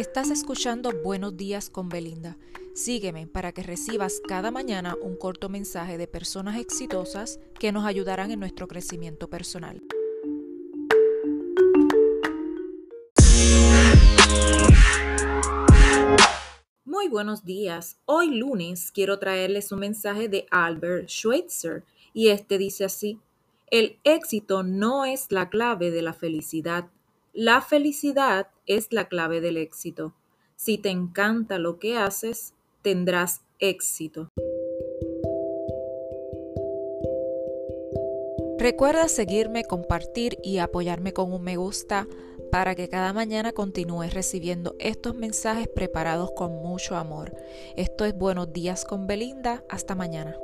Estás escuchando Buenos días con Belinda. Sígueme para que recibas cada mañana un corto mensaje de personas exitosas que nos ayudarán en nuestro crecimiento personal. Muy buenos días. Hoy lunes quiero traerles un mensaje de Albert Schweitzer y este dice así, el éxito no es la clave de la felicidad, la felicidad es la clave del éxito. Si te encanta lo que haces, tendrás éxito. Recuerda seguirme, compartir y apoyarme con un me gusta para que cada mañana continúes recibiendo estos mensajes preparados con mucho amor. Esto es Buenos días con Belinda. Hasta mañana.